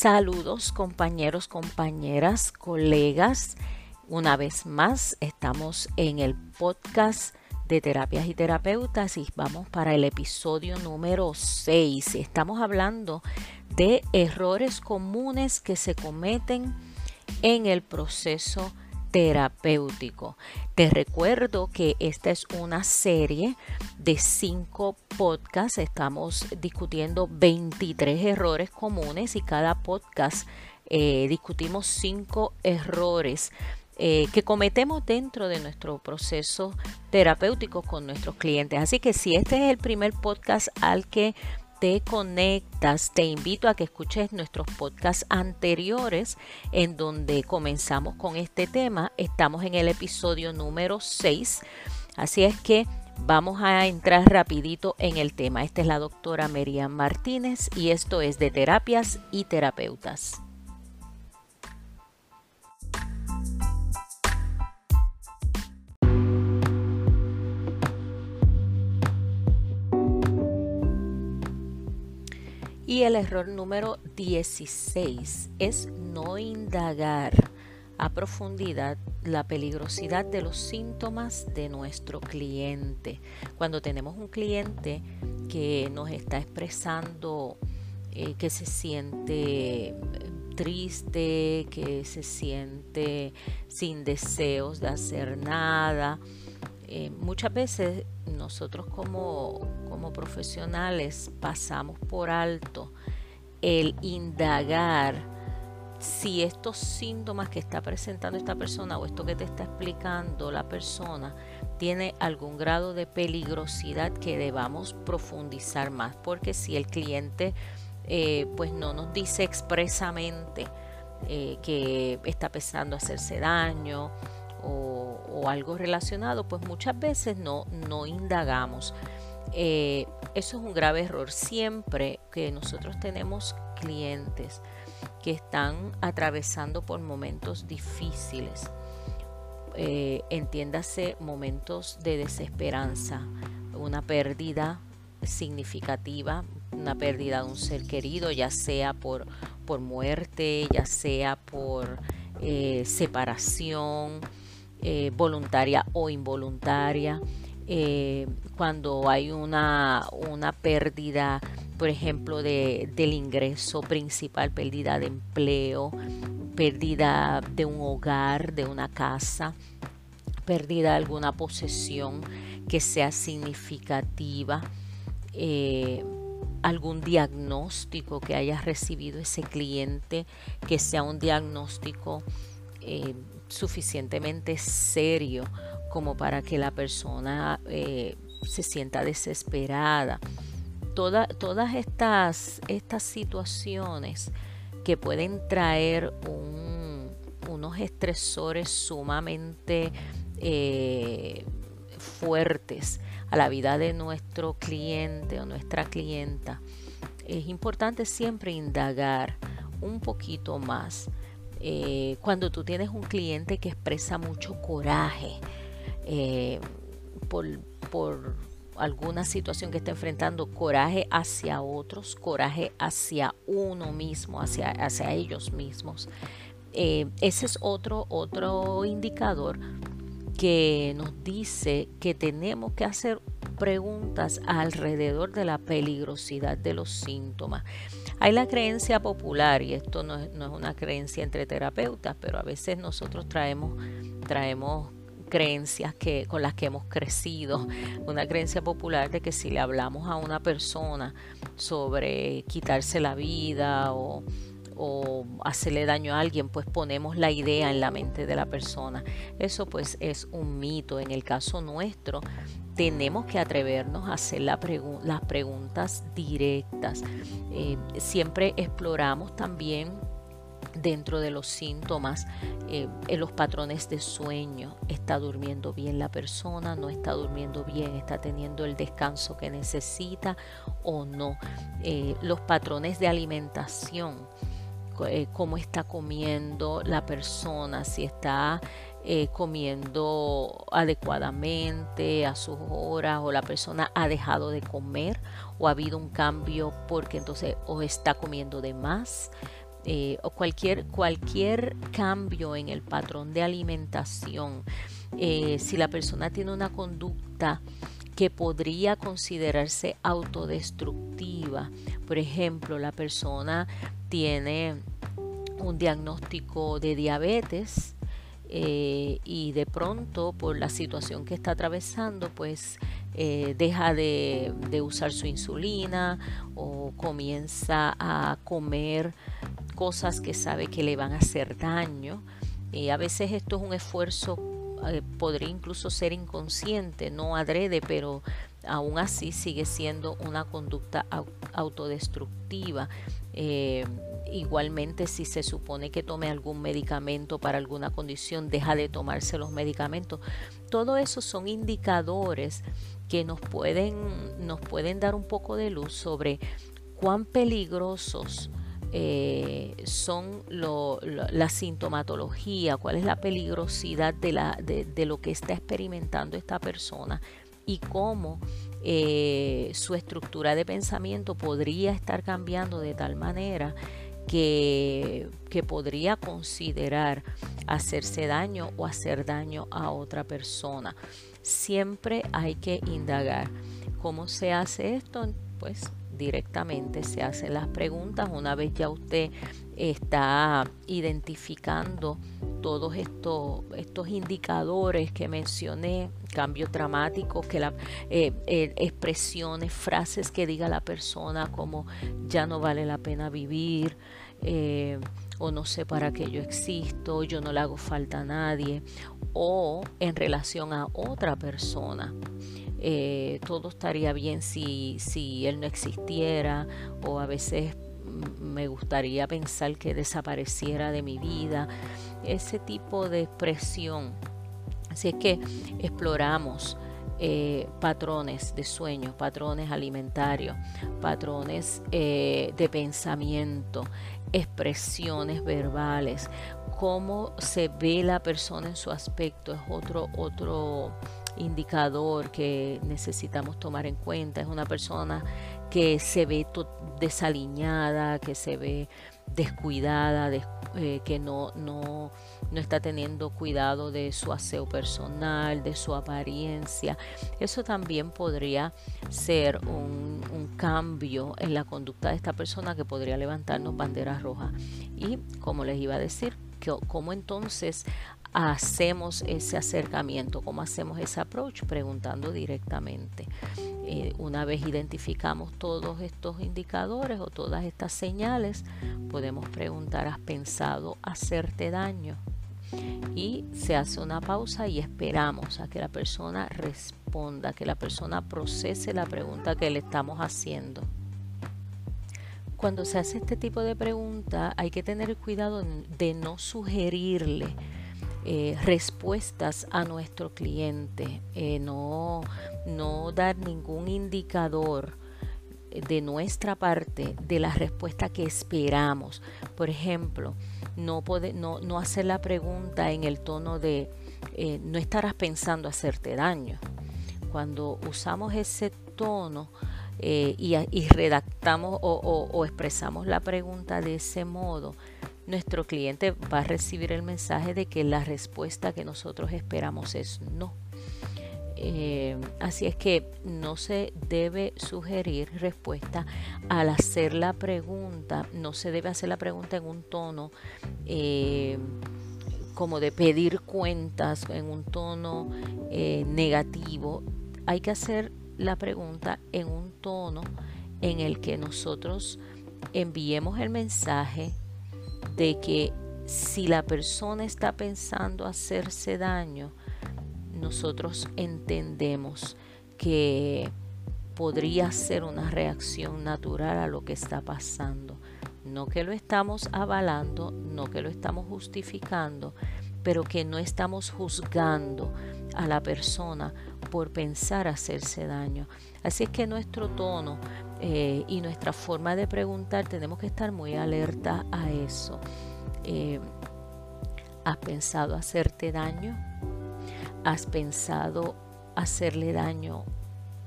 Saludos compañeros, compañeras, colegas. Una vez más estamos en el podcast de terapias y terapeutas y vamos para el episodio número 6. Estamos hablando de errores comunes que se cometen en el proceso terapéutico. Te recuerdo que esta es una serie de cinco podcasts. Estamos discutiendo 23 errores comunes y cada podcast eh, discutimos cinco errores eh, que cometemos dentro de nuestro proceso terapéutico con nuestros clientes. Así que si este es el primer podcast al que te conectas, te invito a que escuches nuestros podcasts anteriores en donde comenzamos con este tema. Estamos en el episodio número 6. Así es que vamos a entrar rapidito en el tema. Esta es la doctora Merian Martínez y esto es de terapias y terapeutas. Y el error número 16 es no indagar a profundidad la peligrosidad de los síntomas de nuestro cliente. Cuando tenemos un cliente que nos está expresando eh, que se siente triste, que se siente sin deseos de hacer nada, eh, muchas veces nosotros como, como profesionales pasamos por alto el indagar si estos síntomas que está presentando esta persona o esto que te está explicando la persona tiene algún grado de peligrosidad que debamos profundizar más porque si el cliente eh, pues no nos dice expresamente eh, que está pensando hacerse daño o, algo relacionado, pues muchas veces no, no indagamos. Eh, eso es un grave error. Siempre que nosotros tenemos clientes que están atravesando por momentos difíciles, eh, entiéndase momentos de desesperanza, una pérdida significativa, una pérdida de un ser querido, ya sea por, por muerte, ya sea por eh, separación, eh, voluntaria o involuntaria, eh, cuando hay una, una pérdida, por ejemplo, de, del ingreso principal, pérdida de empleo, pérdida de un hogar, de una casa, pérdida de alguna posesión que sea significativa, eh, algún diagnóstico que haya recibido ese cliente, que sea un diagnóstico suficientemente serio como para que la persona eh, se sienta desesperada. todas estas, estas situaciones que pueden traer unos estresores sumamente eh, fuertes a la vida de nuestro cliente o nuestra clienta, es importante siempre indagar un poquito más eh, cuando tú tienes un cliente que expresa mucho coraje eh, por, alguna situación que está enfrentando, coraje hacia otros, coraje hacia uno mismo, hacia, hacia ellos mismos. Eh, ese es otro, otro indicador que nos dice que tenemos que hacer preguntas alrededor de la peligrosidad de los síntomas. Hay la creencia popular, y esto no es, una creencia entre terapeutas, pero a veces nosotros traemos, traemos creencias que, con las que hemos crecido. Una creencia popular de que si le hablamos a una persona sobre quitarse la vida o o hacerle daño a alguien, pues ponemos la idea en la mente de la persona. Eso pues es un mito. En el caso nuestro, tenemos que atrevernos a hacer las preguntas directas. Eh, siempre exploramos también dentro de los síntomas, eh, en los patrones de sueño. ¿Está durmiendo bien la persona? ¿No está durmiendo bien? ¿Está teniendo el descanso que necesita o no? Eh, los patrones de alimentación eh, cómo está comiendo la persona, si está eh, comiendo adecuadamente a sus horas o la persona ha dejado de comer o ha habido un cambio porque entonces o está comiendo de más eh, o cualquier, cualquier cambio en el patrón de alimentación, si la persona tiene una conducta que podría considerarse autodestructiva, por ejemplo, la persona tiene un diagnóstico de diabetes, eh, y de pronto por la situación que está atravesando pues eh, deja de, usar su insulina o comienza a comer cosas que sabe que le van a hacer daño. y a veces esto es un esfuerzo, eh, podría incluso ser inconsciente, no adrede, pero aún así sigue siendo una conducta autodestructiva. Igualmente, si se supone que tome algún medicamento para alguna condición, deja de tomarse los medicamentos. Todo eso son indicadores que nos pueden, nos pueden dar un poco de luz sobre cuán peligrosos eh, son la sintomatología, cuál es la peligrosidad de, la, de lo que está experimentando esta persona y cómo eh, su estructura de pensamiento podría estar cambiando de tal manera que, podría considerar hacerse daño o hacer daño a otra persona. Siempre hay que indagar. ¿Cómo se hace esto? Pues directamente se hacen las preguntas una vez ya usted está identificando todos estos, estos indicadores que mencioné, cambios dramáticos, que la, eh, eh, expresiones, frases que diga la persona como ya no vale la pena vivir, eh, o no sé para qué yo existo, yo no le hago falta a nadie, o en relación a otra persona. Eh, todo estaría bien si, si él no existiera, o a veces me gustaría pensar que desapareciera de mi vida, ese tipo de expresión. Así es que exploramos eh, patrones de sueño, patrones alimentarios, patrones de pensamiento, expresiones verbales, cómo se ve la persona en su aspecto es otro, otro indicador que necesitamos tomar en cuenta. Es una persona que se ve desaliñada, que se ve descuidada, eh, que no, no, no está teniendo cuidado de su aseo personal, de su apariencia. Eso también podría ser un, cambio en la conducta de esta persona que podría levantarnos banderas rojas. Y como les iba a decir, ¿cómo entonces hacemos ese acercamiento? ¿Cómo hacemos ese approach? Preguntando directamente. Eh, una vez identificamos todos estos indicadores o todas estas señales, podemos preguntar, ¿has pensado hacerte daño? y se hace una pausa y esperamos a que la persona responda, que la persona procese la pregunta que le estamos haciendo. Cuando se hace este tipo de pregunta hay que tener cuidado de no sugerirle eh, respuestas a nuestro cliente, eh, no, no dar ningún indicador de nuestra parte de la respuesta que esperamos. Por ejemplo, no, no, hacer la pregunta en el tono de eh, no estarás pensando hacerte daño. Cuando usamos ese tono y, redactamos o, expresamos la pregunta de ese modo, nuestro cliente va a recibir el mensaje de que la respuesta que nosotros esperamos es no. Eh, así es que no se debe sugerir respuesta al hacer la pregunta, no se debe hacer la pregunta en un tono eh, como de pedir cuentas, en un tono eh, negativo. Hay que hacer la pregunta en un tono en el que nosotros enviemos el mensaje de que si la persona está pensando hacerse daño, nosotros entendemos que podría ser una reacción natural a lo que está pasando. No que lo estamos avalando, no que lo estamos justificando, pero que no estamos juzgando a la persona por pensar hacerse daño. Así es que nuestro tono eh, y nuestra forma de preguntar tenemos que estar muy alerta a eso. Eh, ¿Has pensado hacerte daño? ¿Has pensado hacerle daño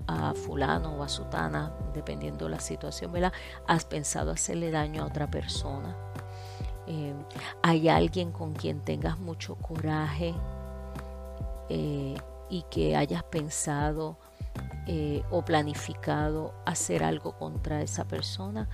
a fulano o a sutana, dependiendo de la situación, ¿verdad? ¿Has pensado hacerle daño a otra persona? Eh, hay alguien con quien tengas mucho coraje y que hayas pensado eh, o planificado hacer algo contra esa persona.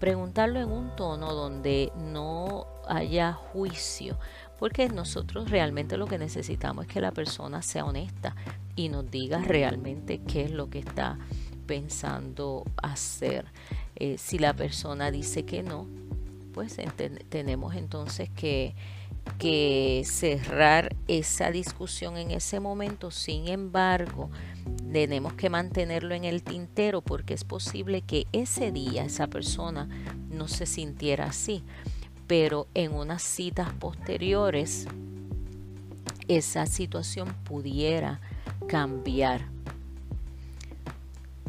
Preguntarlo en un tono donde no haya juicio, porque nosotros realmente lo que necesitamos es que la persona sea honesta y nos diga realmente qué es lo que está pensando hacer. Eh, si la persona dice que no, pues tenemos entonces que, que cerrar esa discusión en ese momento. Sin embargo, tenemos que mantenerlo en el tintero porque es posible que ese día esa persona no se sintiera así, pero en unas citas posteriores esa situación pudiera cambiar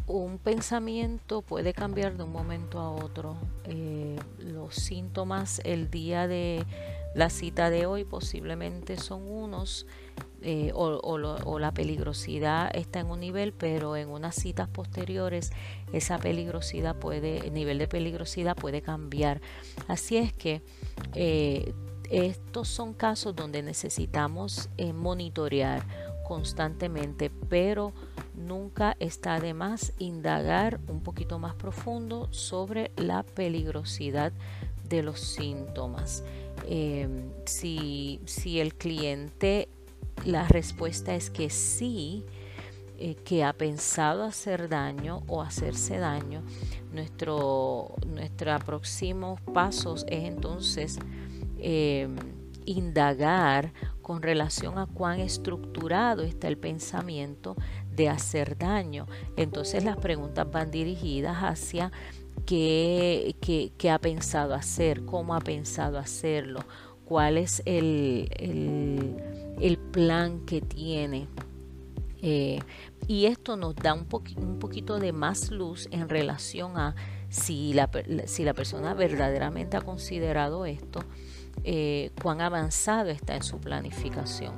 un pensamiento puede cambiar de un momento a otro. Eh, los síntomas el día de la cita de hoy posiblemente son unos eh, o, la peligrosidad está en un nivel, pero en unas citas posteriores esa peligrosidad puede, el nivel de peligrosidad puede cambiar. Así es que eh, estos son casos donde necesitamos monitorear constantemente, pero nunca está de más indagar un poquito más profundo sobre la peligrosidad de los síntomas. Em, si, el cliente, la respuesta es que sí, eh, que ha pensado hacer daño o hacerse daño, nuestro, nuestros próximos pasos es entonces em, indagar con relación a cuán estructurado está el pensamiento de hacer daño. Entonces las preguntas van dirigidas hacia qué, ha pensado hacer, cómo ha pensado hacerlo, cuál es el, el, plan que tiene. Eh, y esto nos da un, un, poquito de más luz en relación a si la, si la persona verdaderamente ha considerado esto eh, cuán avanzado está en su planificación.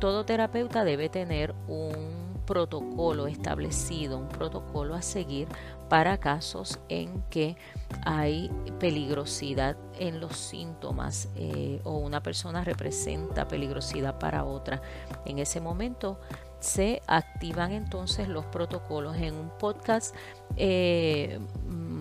Todo terapeuta debe tener un protocolo establecido, un protocolo a seguir para casos en que hay peligrosidad en los síntomas eh, o una persona representa peligrosidad para otra. En ese momento se activan entonces los protocolos en un podcast. Eh,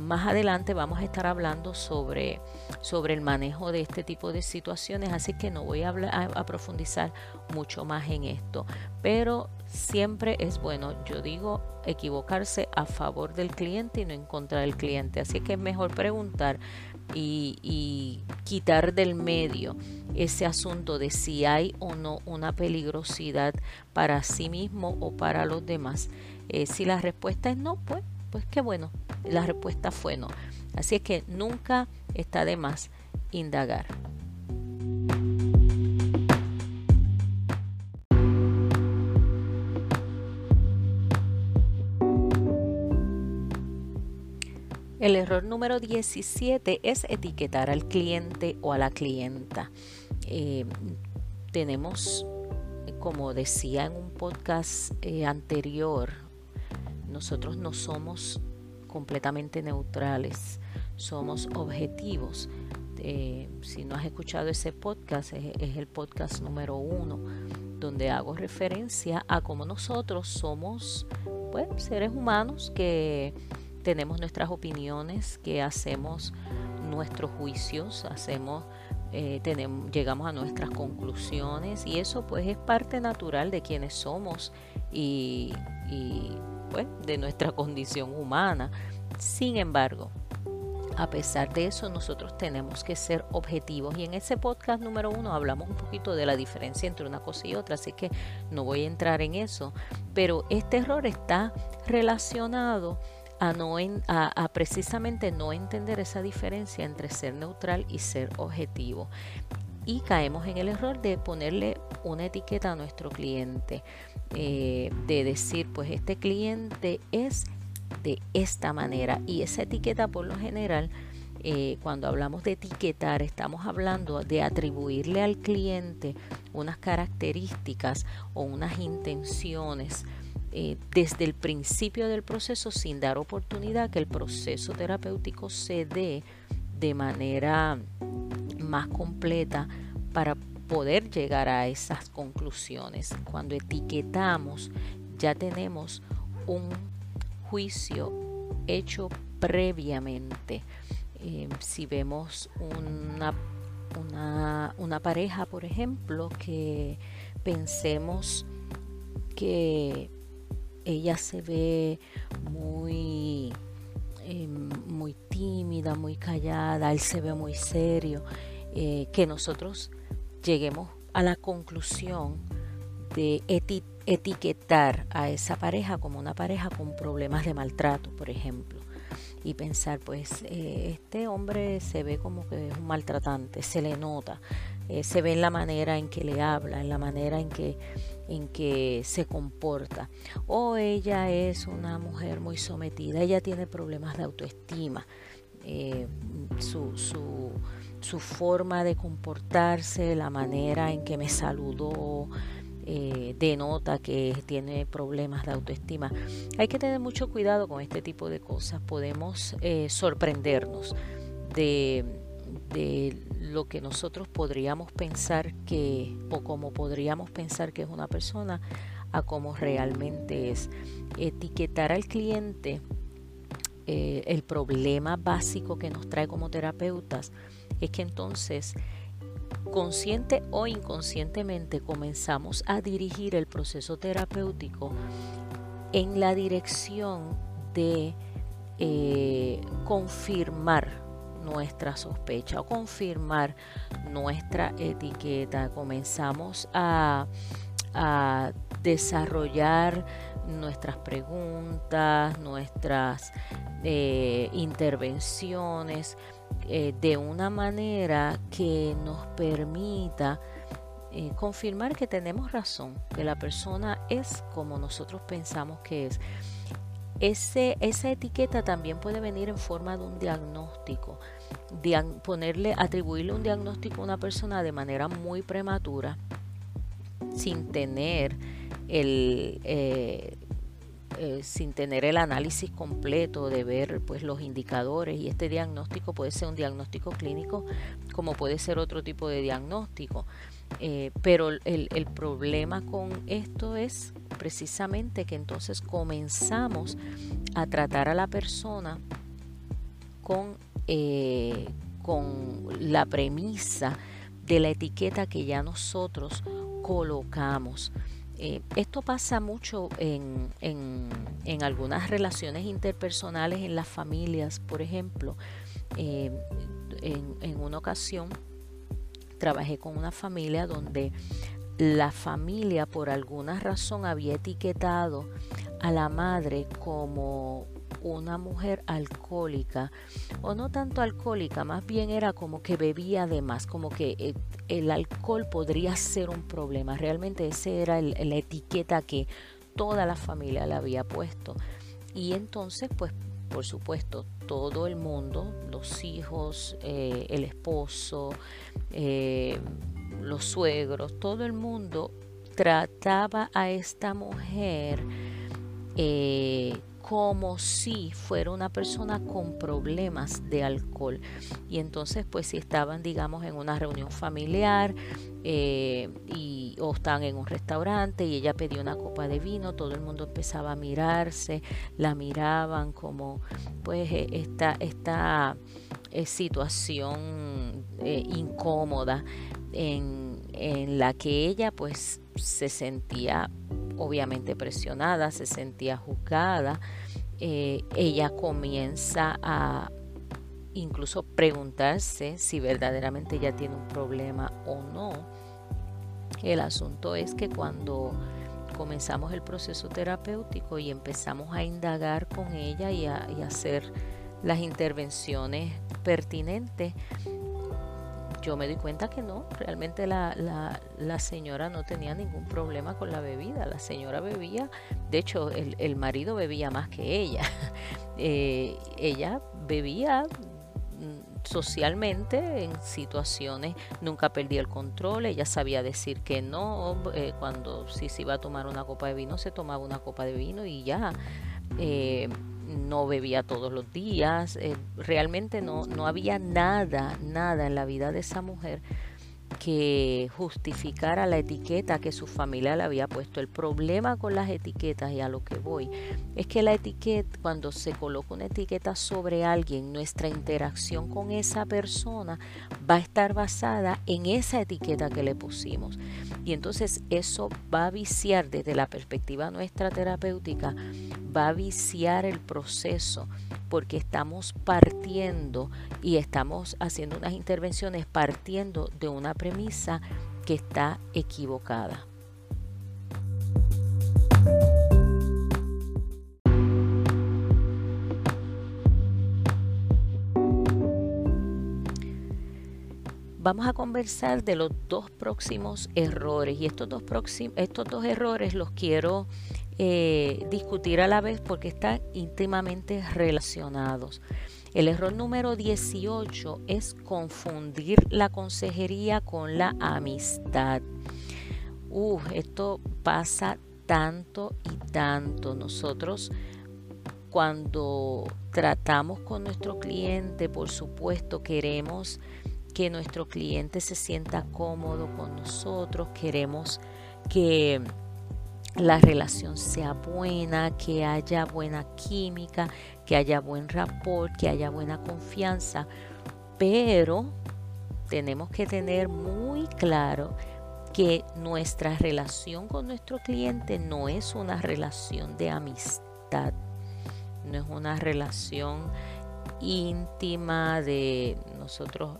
más adelante vamos a estar hablando sobre, sobre el manejo de este tipo de situaciones, así que no voy a, a, profundizar mucho más en esto. Pero siempre es bueno, yo digo, equivocarse a favor del cliente y no en contra del cliente. Así que es mejor preguntar y, y, quitar del medio ese asunto de si hay o no una peligrosidad para sí mismo o para los demás. Eh, si la respuesta es no, pues pues qué bueno, la respuesta fue no. Así es que nunca está de más indagar. El error número 17 es etiquetar al cliente o a la clienta. Eh, tenemos, como decía en un podcast eh, anterior, nosotros no somos completamente neutrales, somos objetivos. Eh, si no has escuchado ese podcast, es, el podcast número uno, donde hago referencia a cómo nosotros somos pues, seres humanos que tenemos nuestras opiniones, que hacemos nuestros juicios, hacemos, eh, llegamos a nuestras conclusiones y eso pues es parte natural de quienes somos y pues, de nuestra condición humana. Sin embargo, a pesar de eso, nosotros tenemos que ser objetivos. Y en ese podcast número uno hablamos un poquito de la diferencia entre una cosa y otra, así que no voy a entrar en eso. Pero este error está relacionado a, no a, precisamente no entender esa diferencia entre ser neutral y ser objetivo. Y caemos en el error de ponerle una etiqueta a nuestro cliente. Eh, de decir, pues este cliente es de esta manera y esa etiqueta por lo general eh, cuando hablamos de etiquetar, estamos hablando de atribuirle al cliente unas características o unas intenciones eh, desde el principio del proceso sin dar oportunidad que el proceso terapéutico se dé de manera más completa para poder llegar a esas conclusiones. Cuando etiquetamos ya tenemos un juicio hecho previamente. Eh, si vemos una, una, pareja, por ejemplo, que pensemos que ella se ve muy, eh, muy tímida, muy callada, él se ve muy serio, eh, que nosotros lleguemos a la conclusión de etiquetar a esa pareja como una pareja con problemas de maltrato, por ejemplo, y pensar, pues eh, este hombre se ve como que es un maltratante, se le nota, eh, se ve en la manera en que le habla, en la manera en que, en que se comporta. O ella es una mujer muy sometida, ella tiene problemas de autoestima, eh, su, su, su forma de comportarse, la manera en que me saludó, eh, denota que tiene problemas de autoestima. Hay que tener mucho cuidado con este tipo de cosas. Podemos eh, sorprendernos de, de, lo que nosotros podríamos pensar que, o como podríamos pensar que es una persona, a cómo realmente es. Etiquetar al cliente eh, el problema básico que nos trae como terapeutas es que entonces consciente o inconscientemente comenzamos a dirigir el proceso terapéutico en la dirección de eh, confirmar nuestra sospecha o confirmar nuestra etiqueta. Comenzamos a, desarrollar nuestras preguntas, nuestras eh, intervenciones eh, de una manera que nos permita eh, confirmar que tenemos razón, que la persona es como nosotros pensamos que es. Ese, esa etiqueta también puede venir en forma de un diagnóstico, ponerle, atribuirle un diagnóstico a una persona de manera muy prematura, sin tener el, eh, eh, sin tener el análisis completo de ver pues los indicadores y este diagnóstico puede ser un diagnóstico clínico como puede ser otro tipo de diagnóstico. Eh, pero el, el, problema con esto es precisamente que entonces comenzamos a tratar a la persona con, eh, con la premisa de la etiqueta que ya nosotros colocamos. Eh, esto pasa mucho en, en, algunas relaciones interpersonales en las familias, por ejemplo. Eh, en, en una ocasión trabajé con una familia donde la familia por alguna razón había etiquetado a la madre como una mujer alcohólica, o no tanto alcohólica, más bien era como que bebía de más, como que eh, el alcohol podría ser un problema. Realmente esa era la etiqueta que toda la familia le había puesto. Y entonces, pues, por supuesto, todo el mundo, los hijos, eh, el esposo, eh, los suegros, todo el mundo trataba a esta mujer como si fuera una persona con problemas de alcohol. Y entonces, pues si estaban, digamos, en una reunión familiar eh, y, o estaban en un restaurante y ella pedía una copa de vino, todo el mundo empezaba a mirarse, la miraban como, pues, eh, esta, esta eh, situación incómoda en, en la que ella, pues, se sentía obviamente presionada, se sentía juzgada. Eh, ella comienza a incluso preguntarse si verdaderamente ella tiene un problema o no. El asunto es que cuando comenzamos el proceso terapéutico y empezamos a indagar con ella y a, y a hacer las intervenciones pertinentes, yo me di cuenta que no, realmente la, la, señora no tenía ningún problema con la bebida, la señora bebía, de hecho el, el marido bebía más que ella, eh, ella bebía mm, socialmente en situaciones nunca perdí el control, ella sabía decir que no, eh, cuando si se iba a tomar una copa de vino se tomaba una copa de vino y ya. Eh, no bebía todos los días, eh, realmente no, no había nada, nada en la vida de esa mujer que justificara la etiqueta que su familia le había puesto. El problema con las etiquetas y a lo que voy es que la etiqueta, cuando se coloca una etiqueta sobre alguien, nuestra interacción con esa persona va a estar basada en esa etiqueta que le pusimos. Y entonces eso va a viciar desde la perspectiva nuestra terapéutica, va a viciar el proceso porque estamos partiendo y estamos haciendo unas intervenciones partiendo de una premisa que está equivocada. Vamos a conversar de los dos próximos errores y estos dos, estos dos errores los quiero eh, discutir a la vez porque están íntimamente relacionados. El error número 18 es confundir la consejería con la amistad. Uh, esto pasa tanto y tanto. Nosotros cuando tratamos con nuestro cliente, por supuesto, queremos que nuestro cliente se sienta cómodo con nosotros, queremos que la relación sea buena, que haya buena química, que haya buen rapport, que haya buena confianza, pero tenemos que tener muy claro que nuestra relación con nuestro cliente no es una relación de amistad, no es una relación íntima de nosotros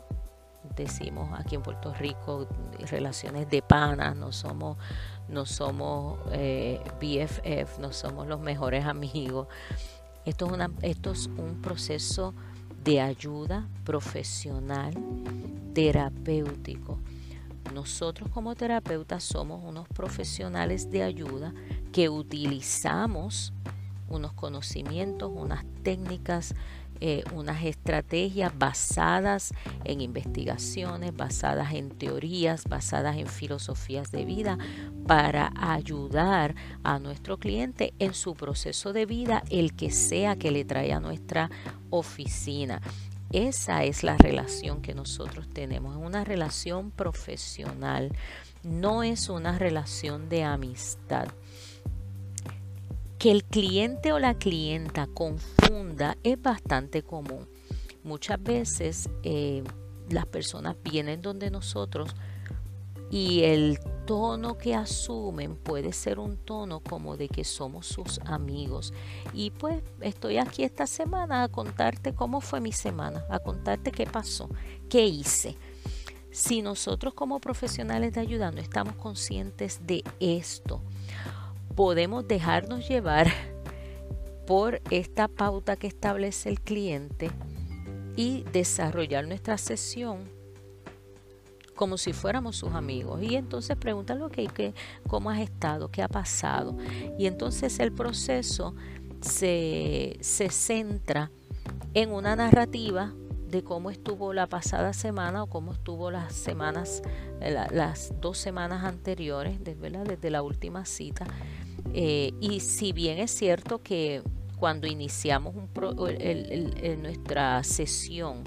decimos aquí en Puerto Rico relaciones de panas, no somos no somos eh, BFF, no somos los mejores amigos. Esto es, esto es un proceso de ayuda profesional, terapéutico. Nosotros como terapeutas somos unos profesionales de ayuda que utilizamos unos conocimientos, unas técnicas, eh, unas estrategias basadas en investigaciones, basadas en teorías, basadas en filosofías de vida para ayudar a nuestro cliente en su proceso de vida, el que sea que le trae a nuestra oficina. Esa es la relación que nosotros tenemos, es una relación profesional, no es una relación de amistad. Que el cliente o la clienta confunda es bastante común. Muchas veces eh, las personas vienen donde nosotros y el tono que asumen puede ser un tono como de que somos sus amigos. Y pues estoy aquí esta semana a contarte cómo fue mi semana, a contarte qué pasó, qué hice. Si nosotros como profesionales de ayuda no estamos conscientes de esto, podemos dejarnos llevar por esta pauta que establece el cliente y desarrollar nuestra sesión como si fuéramos sus amigos. Y entonces pregúntale, okay, ¿qué, ¿cómo has estado? ¿Qué ha pasado? Y entonces el proceso se, se centra en una narrativa de cómo estuvo la pasada semana o cómo estuvo las semanas, eh, las dos semanas anteriores, desde la última cita. Eh, y si bien es cierto que cuando iniciamos nuestra sesión,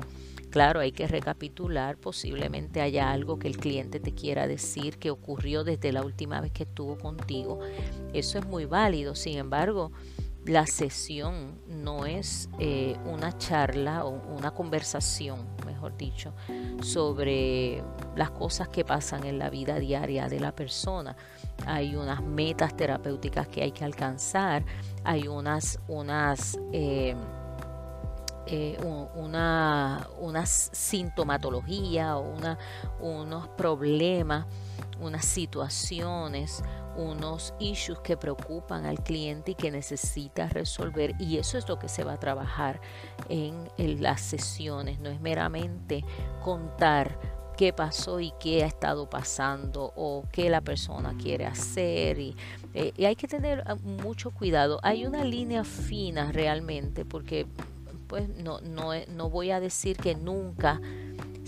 claro, hay que recapitular, posiblemente haya algo que el cliente te quiera decir que ocurrió desde la última vez que estuvo contigo. Eso es muy válido, sin embargo, la sesión no es eh, una charla o una conversación, mejor dicho, sobre las cosas que pasan en la vida diaria de la persona. Hay unas metas terapéuticas que hay que alcanzar, hay unas, unas eh, eh, una, sintomatología o unos problemas, unas situaciones unos issues que preocupan al cliente y que necesita resolver y eso es lo que se va a trabajar en, las sesiones, no es meramente contar qué pasó y qué ha estado pasando o qué la persona quiere hacer y, eh, y hay que tener ah, mucho cuidado. Hay una línea fina realmente porque pues no, no, no voy a decir que nunca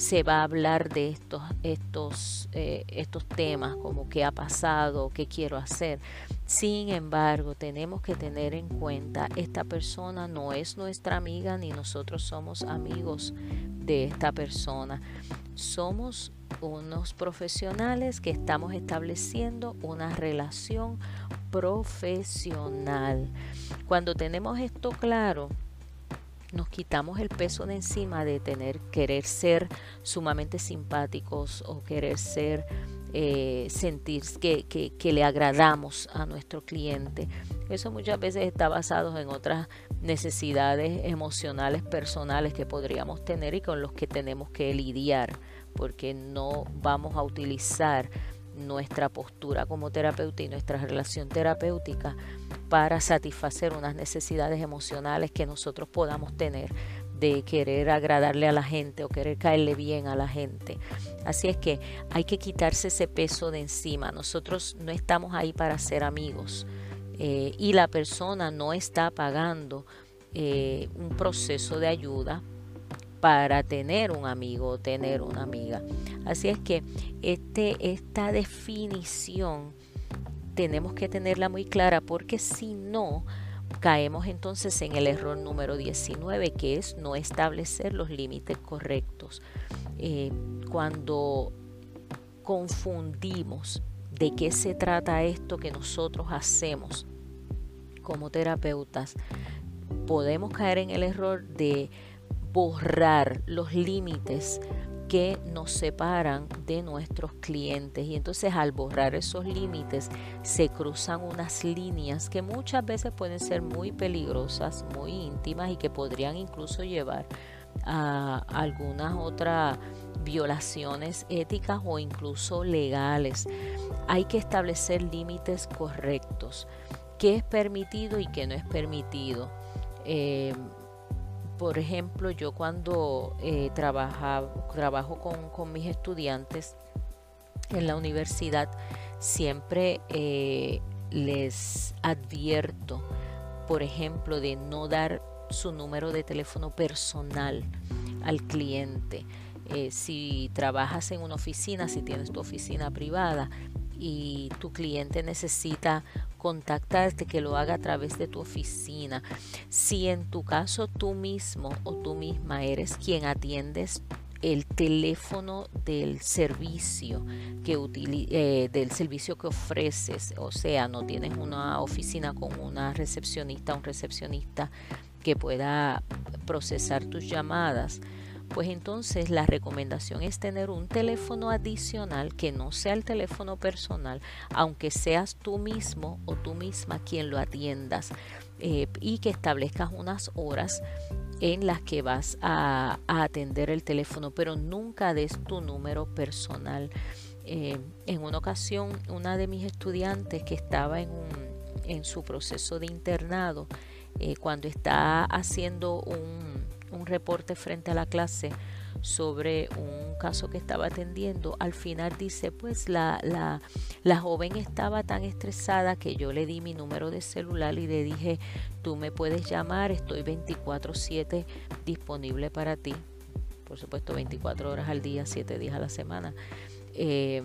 se va a hablar de estos, estos, eh, estos temas, como qué ha pasado, qué quiero hacer. Sin embargo, tenemos que tener en cuenta, esta persona no es nuestra amiga ni nosotros somos amigos de esta persona. Somos unos profesionales que estamos estableciendo una relación profesional. Cuando tenemos esto claro, nos quitamos el peso de encima de tener querer ser sumamente simpáticos o querer ser eh, sentir que, que, le agradamos a nuestro cliente. Eso muchas veces está basado en otras necesidades emocionales personales que podríamos tener y con los que tenemos que lidiar, porque no vamos a utilizar nuestra postura como terapeuta y nuestra relación terapéutica para satisfacer unas necesidades emocionales que nosotros podamos tener de querer agradarle a la gente o querer caerle bien a la gente. Así es que hay que quitarse ese peso de encima. Nosotros no estamos ahí para ser amigos eh, y la persona no está pagando eh, un proceso de ayuda para tener un amigo o tener una amiga. Así es que este, esta definición tenemos que tenerla muy clara porque si no, caemos entonces en el error número 19 que es no establecer los límites correctos. Eh, cuando confundimos de qué se trata esto que nosotros hacemos como terapeutas, podemos caer en el error de borrar los límites que nos separan de nuestros clientes y entonces al borrar esos límites se cruzan unas líneas que muchas veces pueden ser muy peligrosas, muy íntimas y que podrían incluso llevar a algunas otras violaciones éticas o incluso legales. Hay que establecer límites correctos, qué es permitido y qué no es permitido. Eh, por ejemplo, yo cuando eh, trabajo con, mis estudiantes en la universidad, siempre eh, les advierto, por ejemplo, de no dar su número de teléfono personal al cliente. Eh, si trabajas en una oficina, si tienes tu oficina privada y tu cliente necesita contactarte, que lo haga a través de tu oficina. Si en tu caso tú mismo o tú misma eres quien atiendes el teléfono del servicio que eh, del servicio que ofreces, o sea, no tienes una oficina con una recepcionista, un recepcionista que pueda procesar tus llamadas, pues entonces la recomendación es tener un teléfono adicional que no sea el teléfono personal, aunque seas tú mismo o tú misma quien lo atiendas eh, y que establezcas unas horas en las que vas a, atender el teléfono, pero nunca des tu número personal. Eh, en una ocasión, una de mis estudiantes que estaba en, en su proceso de internado, eh, cuando está haciendo un un reporte frente a la clase sobre un caso que estaba atendiendo, al final dice, pues la, la, la, joven estaba tan estresada que yo le di mi número de celular y le dije, tú me puedes llamar, estoy 24/7 disponible para ti. Por supuesto, 24 horas al día, 7 días a la semana. Eh,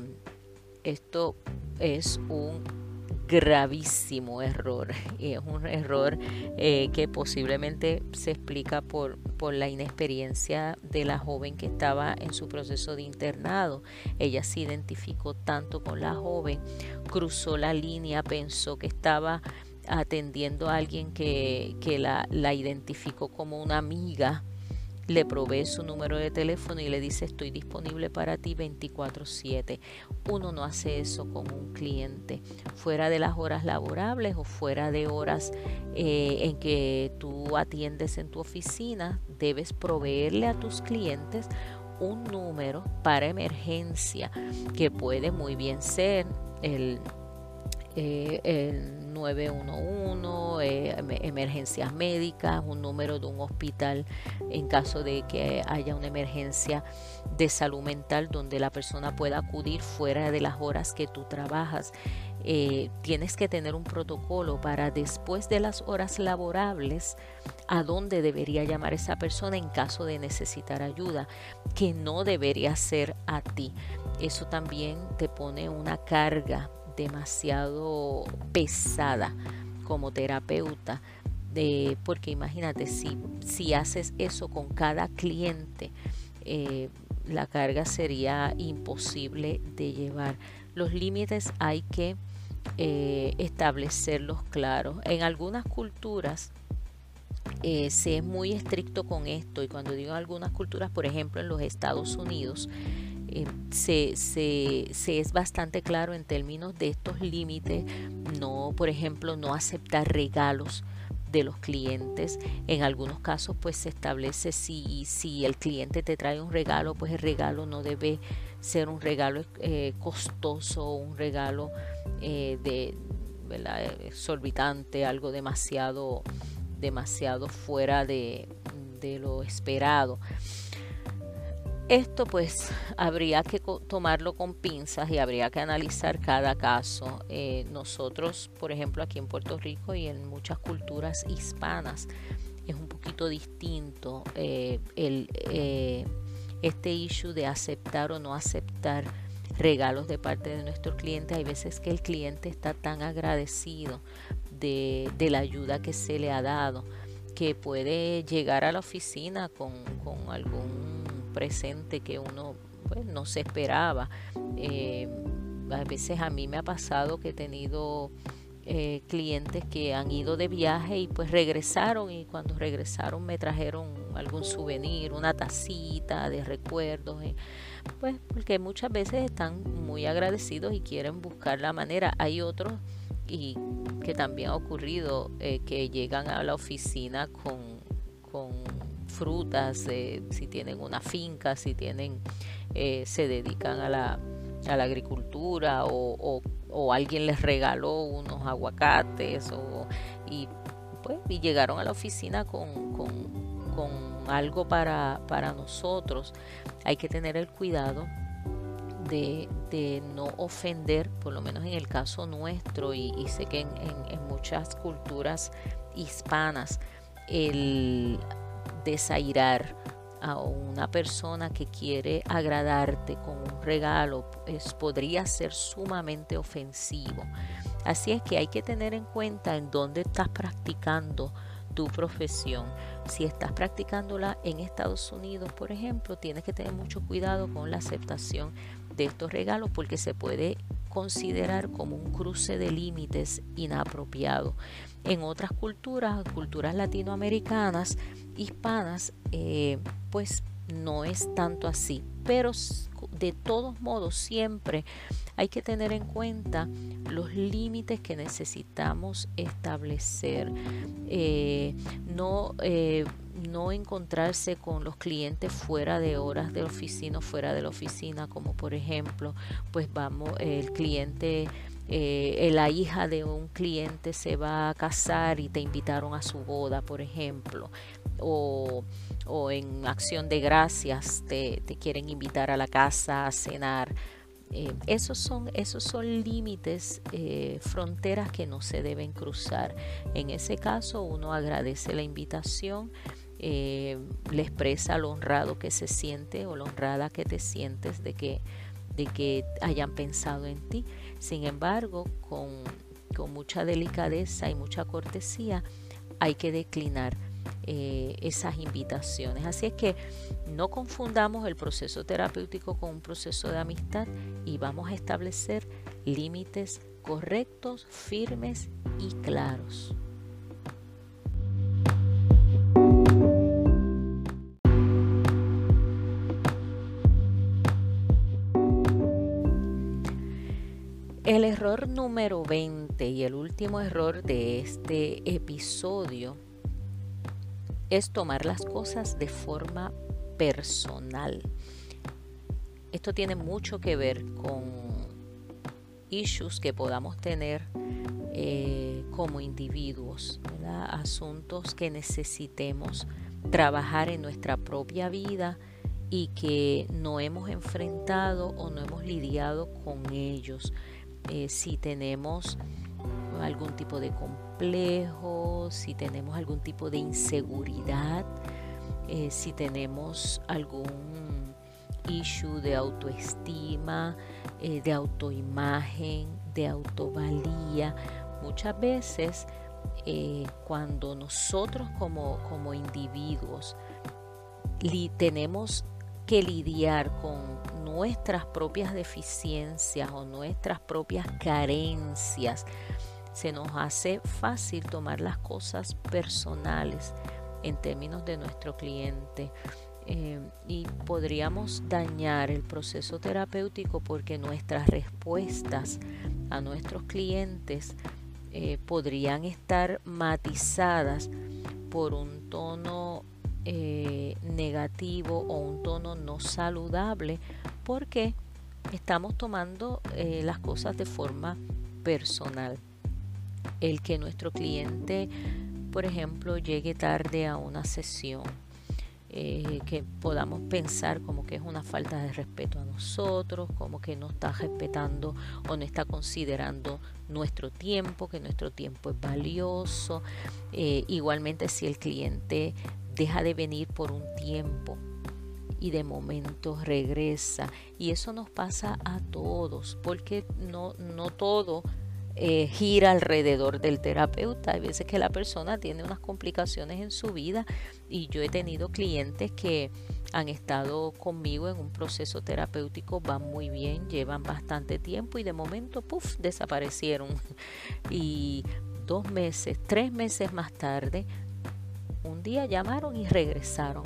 esto es un gravísimo error y es un error eh, que posiblemente se explica por, por la inexperiencia de la joven que estaba en su proceso de internado. Ella se identificó tanto con la joven, cruzó la línea, pensó que estaba atendiendo a alguien que, que la, la identificó como una amiga le provee su número de teléfono y le dice estoy disponible para ti 24/7. Uno no hace eso con un cliente fuera de las horas laborables o fuera de horas eh, en que tú atiendes en tu oficina. Debes proveerle a tus clientes un número para emergencia que puede muy bien ser el eh, el 911, eh, emergencias médicas, un número de un hospital en caso de que haya una emergencia de salud mental donde la persona pueda acudir fuera de las horas que tú trabajas. eh, tienes que tener un protocolo para después de las horas laborables a dónde debería llamar esa persona en caso de necesitar ayuda, que no debería ser a ti. Eso también te pone una carga demasiado pesada como terapeuta. De, porque imagínate, si, si haces eso con cada cliente, eh, la carga sería imposible de llevar. Los límites hay que eh, establecerlos claros. En algunas culturas eh, se es muy estricto con esto y cuando digo algunas culturas, por ejemplo en los Estados Unidos, eh, se, se, es bastante claro en términos de estos límites, no, por ejemplo, no aceptar regalos de los clientes. En algunos casos, pues se establece si, si el cliente te trae un regalo, pues el regalo no debe ser un regalo eh, costoso, un regalo eh, de exorbitante, algo demasiado, demasiado fuera de lo esperado. Esto pues habría que tomarlo con pinzas y habría que analizar cada caso. Eh, nosotros, por ejemplo, aquí en Puerto Rico y en muchas culturas hispanas, es un poquito distinto eh, el, eh, este issue de aceptar o no aceptar regalos de parte de nuestros clientes. Hay veces que el cliente está tan agradecido de, la ayuda que se le ha dado que puede llegar a la oficina con, con algún presente que uno pues, no se esperaba. Eh, a veces a mí me ha pasado que he tenido eh, clientes que han ido de viaje y pues regresaron y cuando regresaron me trajeron algún souvenir, una tacita de recuerdos, eh, pues porque muchas veces están muy agradecidos y quieren buscar la manera. Hay otros y que también ha ocurrido que llegan a la oficina con, con frutas, eh, si tienen una finca, si tienen, eh, se dedican a la, a la agricultura o, alguien les regaló unos aguacates o, y, pues, y llegaron a la oficina con, con, algo para, para nosotros. Hay que tener el cuidado de, de, no ofender, por lo menos en el caso nuestro, y, sé que en, en, muchas culturas hispanas, el desairar a una persona que quiere agradarte con un regalo pues, podría ser sumamente ofensivo. Así es que hay que tener en cuenta en dónde estás practicando tu profesión. Si estás practicándola en Estados Unidos, por ejemplo, tienes que tener mucho cuidado con la aceptación de estos regalos porque se puede considerar como un cruce de límites inapropiado. En otras culturas, culturas latinoamericanas, hispanas, eh, pues no es tanto así. Pero de todos modos, siempre hay que tener en cuenta los límites que necesitamos establecer. Eh, no, eh, no encontrarse con los clientes fuera de horas de oficina, fuera de la oficina, como por ejemplo, pues vamos, el cliente eh, la hija de un cliente se va a casar y te invitaron a su boda, por ejemplo, o, en acción de gracias te, quieren invitar a la casa a cenar. Eh, esos son, esos son límites, eh, fronteras que no se deben cruzar. En ese caso uno agradece la invitación, le expresa lo honrado que se siente o lo honrada que te sientes de que, de que hayan pensado en ti sin embargo, con, mucha delicadeza y mucha cortesía, hay que declinar eh, esas invitaciones. Así es que no confundamos el proceso terapéutico con un proceso de amistad y vamos a establecer límites correctos, firmes y claros. El error número 20 y el último error de este episodio es tomar las cosas de forma personal. Esto tiene mucho que ver con issues que podamos tener eh, como individuos, asuntos que necesitemos trabajar en nuestra propia vida y que no hemos enfrentado o no hemos lidiado con ellos eh, si tenemos algún tipo de complejo, si tenemos algún tipo de inseguridad, eh, si tenemos algún issue de autoestima, eh, de autoimagen, de autovalía. Muchas veces cuando nosotros como, como individuos tenemos que lidiar con nuestras propias deficiencias o nuestras propias carencias, se nos hace fácil tomar las cosas personales en términos de nuestro cliente. Eh, y podríamos dañar el proceso terapéutico porque nuestras respuestas a nuestros clientes eh, podrían estar matizadas por un tono eh, negativo o un tono no saludable porque estamos tomando eh, las cosas de forma personal. El que nuestro cliente, por ejemplo, llegue tarde a una sesión, eh, que podamos pensar como que es una falta de respeto a nosotros, como que no está respetando o no está considerando nuestro tiempo, que nuestro tiempo es valioso. igualmente si el cliente deja de venir por un tiempo y de momento regresa. Y eso nos pasa a todos, porque no, no todo eh, gira alrededor del terapeuta. Hay veces que la persona tiene unas complicaciones en su vida y yo he tenido clientes que han estado conmigo en un proceso terapéutico, van muy bien, llevan bastante tiempo y de momento, puff, desaparecieron. Y dos meses, tres meses más tarde, un día llamaron y regresaron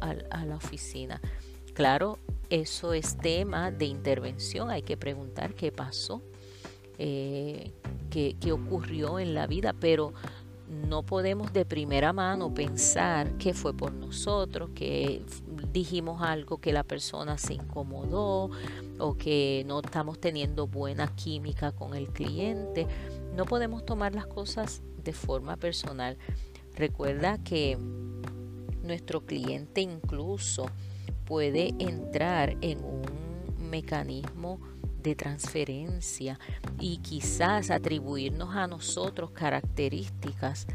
a, la oficina. Claro, eso es tema de intervención, hay que preguntar qué pasó, eh, qué, qué ocurrió en la vida, pero no podemos de primera mano pensar que fue por nosotros, que dijimos algo que la persona se incomodó o que no estamos teniendo buena química con el cliente. No podemos tomar las cosas de forma personal. Recuerda que nuestro cliente incluso puede entrar en un mecanismo de transferencia y quizás atribuirnos a nosotros características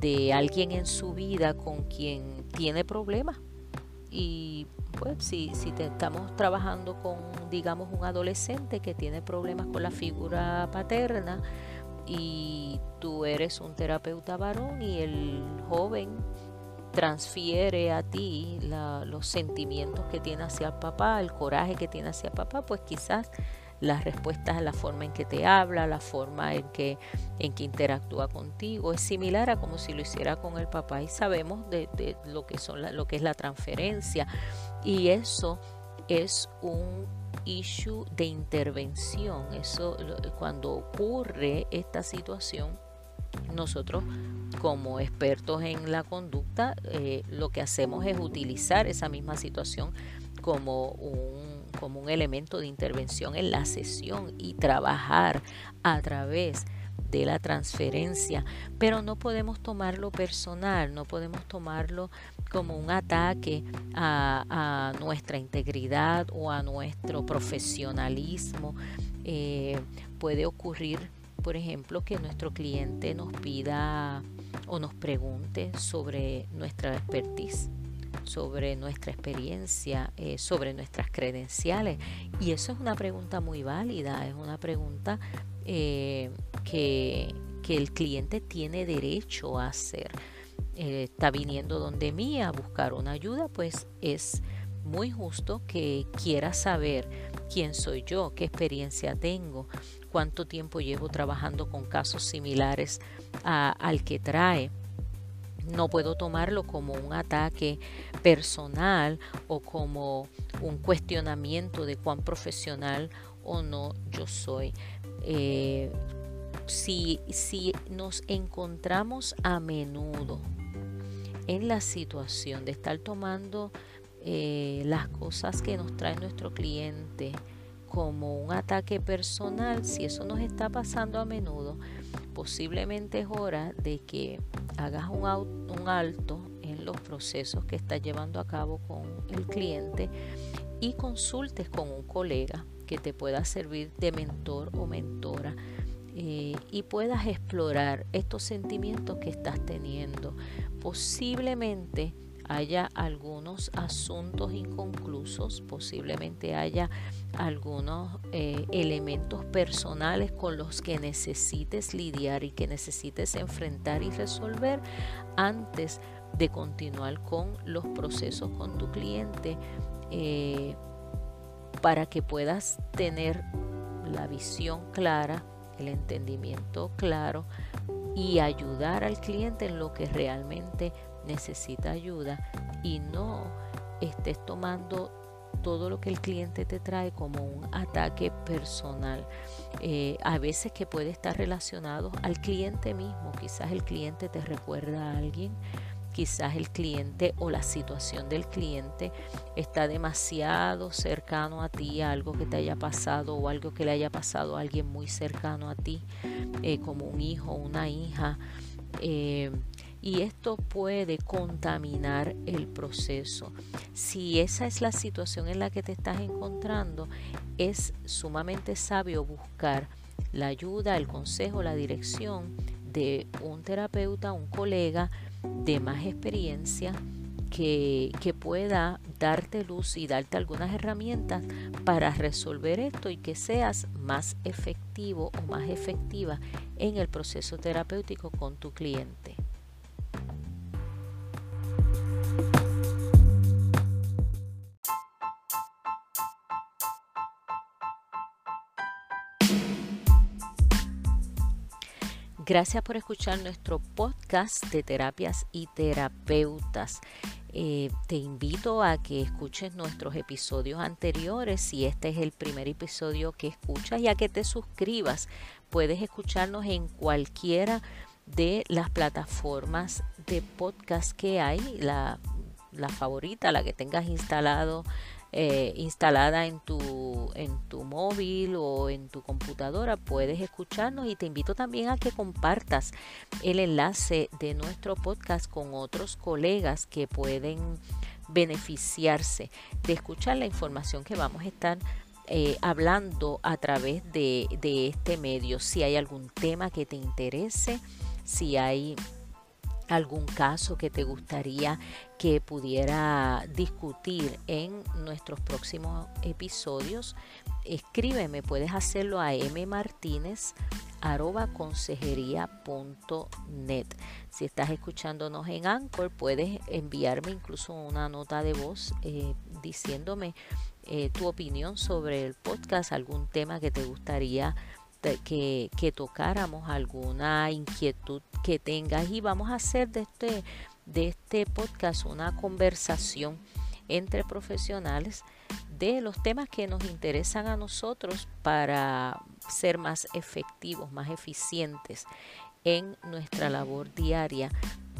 de alguien en su vida con quien tiene problemas. Y pues si, si estamos trabajando con, digamos, un adolescente que tiene problemas con la figura paterna, y tú eres un terapeuta varón y el joven transfiere a ti los sentimientos que tiene hacia el papá, el coraje que tiene hacia el papá, pues quizás las respuestas la forma en que te habla, la forma en que, en que interactúa contigo, es similar a como si lo hiciera con el papá y sabemos de, de lo, que son lo que es la transferencia. Y eso es un issue de intervención. Eso cuando ocurre esta situación, nosotros como expertos en la conducta, eh, lo que hacemos es utilizar esa misma situación como un, como un elemento de intervención en la sesión y trabajar a través de la transferencia, pero no podemos tomarlo personal, no podemos tomarlo como un ataque a, nuestra integridad o a nuestro profesionalismo. Eh, puede ocurrir, por ejemplo, que nuestro cliente nos pida o nos pregunte sobre nuestra expertise sobre nuestra experiencia, eh, sobre nuestras credenciales. Y eso es una pregunta muy válida, es una pregunta eh, que, que el cliente tiene derecho a hacer. Eh, está viniendo donde mí a buscar una ayuda, pues es muy justo que quiera saber quién soy yo, qué experiencia tengo, cuánto tiempo llevo trabajando con casos similares al que trae. No puedo tomarlo como un ataque personal o como un cuestionamiento de cuán profesional o no yo soy. Eh, si, si nos encontramos a menudo en la situación de estar tomando eh, las cosas que nos trae nuestro cliente como un ataque personal, si eso nos está pasando a menudo, posiblemente es hora de que hagas un, un alto en los procesos que estás llevando a cabo con el cliente y consultes con un colega que te pueda servir de mentor o mentora. Eh, y puedas explorar estos sentimientos que estás teniendo. Posiblemente haya algunos asuntos inconclusos, posiblemente haya algunos eh, elementos personales con los que necesites lidiar y que necesites enfrentar y resolver antes de continuar con los procesos con tu cliente eh, para que puedas tener la visión clara, el entendimiento claro y ayudar al cliente en lo que realmente necesita ayuda y no estés tomando todo lo que el cliente te trae como un ataque personal. Eh, a veces que puede estar relacionado al cliente mismo. Quizás el cliente te recuerda a alguien, quizás el cliente o la situación del cliente está demasiado cercano a ti, algo que te haya pasado o algo que le haya pasado a alguien muy cercano a ti, eh, como un hijo, una hija. Eh, y esto puede contaminar el proceso. Si esa es la situación en la que te estás encontrando, es sumamente sabio buscar la ayuda, el consejo, la dirección de un terapeuta, un colega de más experiencia que, que, pueda darte luz y darte algunas herramientas para resolver esto y que seas más efectivo o más efectiva en el proceso terapéutico con tu cliente. Gracias por escuchar nuestro podcast de terapias y terapeutas. Eh, te invito a que escuches nuestros episodios anteriores si este es el primer episodio que escuchas y a que te suscribas. Puedes escucharnos en cualquiera de las plataformas de podcast que hay, la, la favorita, la que tengas instalado eh, instalada en tu, en tu móvil o en tu computadora, puedes escucharnos y te invito también a que compartas el enlace de nuestro podcast con otros colegas que pueden beneficiarse de escuchar la información que vamos a estar eh, hablando a través de, de este medio. Si hay algún tema que te interese, si hay algún caso que te gustaría que pudiera discutir en nuestros próximos episodios, escríbeme, puedes hacerlo a mmartinez.consejería.net. Si estás escuchándonos en Anchor, puedes enviarme incluso una nota de voz eh, diciéndome eh, tu opinión sobre el podcast, algún tema que te gustaría que, tocáramos, alguna inquietud que tengas y vamos a hacer de este, de este podcast una conversación entre profesionales de los temas que nos interesan a nosotros para ser más efectivos, más eficientes en nuestra labor diaria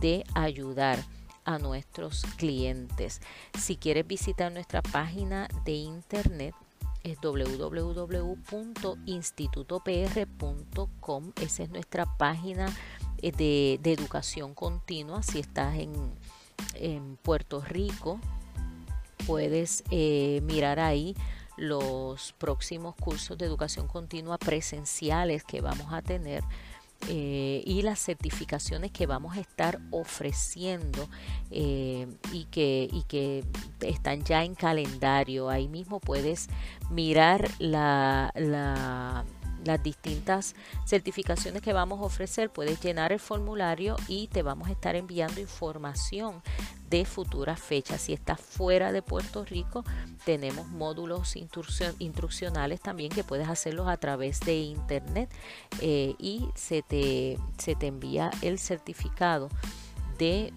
de ayudar a nuestros clientes. Si quieres visitar nuestra página de internet es www.institutopr.com. Esa es nuestra página eh, de, educación continua. Si estás en, Puerto Rico, puedes eh, mirar ahí los próximos cursos de educación continua presenciales que vamos a tener eh, y las certificaciones que vamos a estar ofreciendo eh, y, que, y que están ya en calendario. Ahí mismo puedes mirar la, la las distintas certificaciones que vamos a ofrecer, puedes llenar el formulario y te vamos a estar enviando información de futuras fechas. Si estás fuera de Puerto Rico, tenemos módulos instruccionales también que puedes hacerlos a través de internet eh, y se te, se te envía el certificado. De,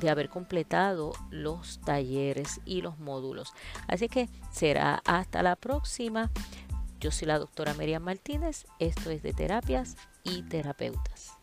de, haber completado los talleres y los módulos. Así que será hasta la próxima. Yo soy la doctora Miriam Martínez, esto es de terapias y terapeutas.